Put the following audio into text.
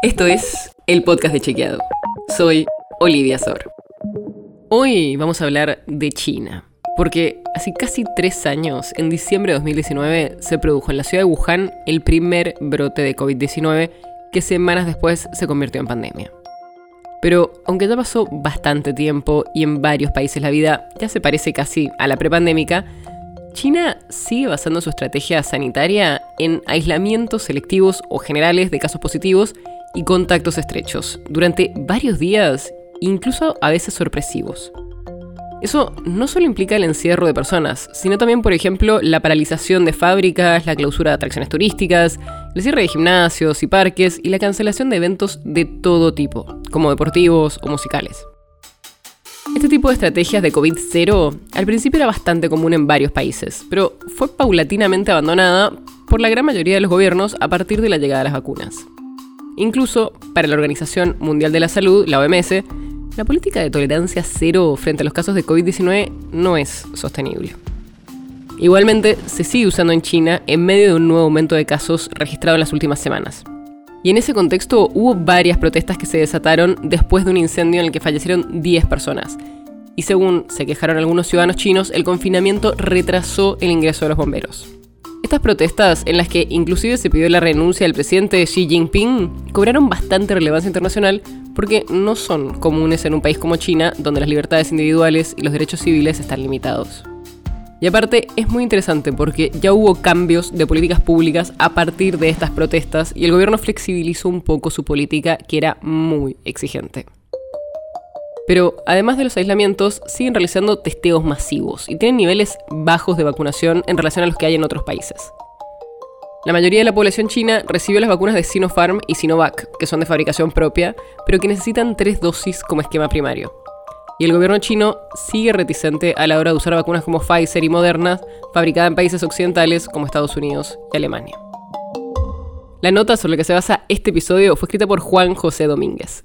Esto es el podcast de Chequeado. Soy Olivia Sor. Hoy vamos a hablar de China. Porque hace casi tres años, en diciembre de 2019, se produjo en la ciudad de Wuhan el primer brote de COVID-19 que semanas después se convirtió en pandemia. Pero aunque ya pasó bastante tiempo y en varios países la vida ya se parece casi a la prepandémica, China sigue basando su estrategia sanitaria en aislamientos selectivos o generales de casos positivos y contactos estrechos durante varios días, incluso a veces sorpresivos. Eso no solo implica el encierro de personas, sino también, por ejemplo, la paralización de fábricas, la clausura de atracciones turísticas, el cierre de gimnasios y parques y la cancelación de eventos de todo tipo, como deportivos o musicales. Este tipo de estrategias de COVID-0 al principio era bastante común en varios países, pero fue paulatinamente abandonada por la gran mayoría de los gobiernos a partir de la llegada de las vacunas. Incluso para la Organización Mundial de la Salud, la OMS, la política de tolerancia cero frente a los casos de COVID-19 no es sostenible. Igualmente, se sigue usando en China en medio de un nuevo aumento de casos registrado en las últimas semanas. Y en ese contexto hubo varias protestas que se desataron después de un incendio en el que fallecieron 10 personas. Y según se quejaron algunos ciudadanos chinos, el confinamiento retrasó el ingreso de los bomberos. Estas protestas, en las que inclusive se pidió la renuncia del presidente Xi Jinping, cobraron bastante relevancia internacional porque no son comunes en un país como China, donde las libertades individuales y los derechos civiles están limitados. Y aparte es muy interesante porque ya hubo cambios de políticas públicas a partir de estas protestas y el gobierno flexibilizó un poco su política que era muy exigente. Pero además de los aislamientos, siguen realizando testeos masivos y tienen niveles bajos de vacunación en relación a los que hay en otros países. La mayoría de la población china recibió las vacunas de Sinopharm y Sinovac, que son de fabricación propia, pero que necesitan tres dosis como esquema primario. Y el gobierno chino sigue reticente a la hora de usar vacunas como Pfizer y Moderna, fabricadas en países occidentales como Estados Unidos y Alemania. La nota sobre la que se basa este episodio fue escrita por Juan José Domínguez.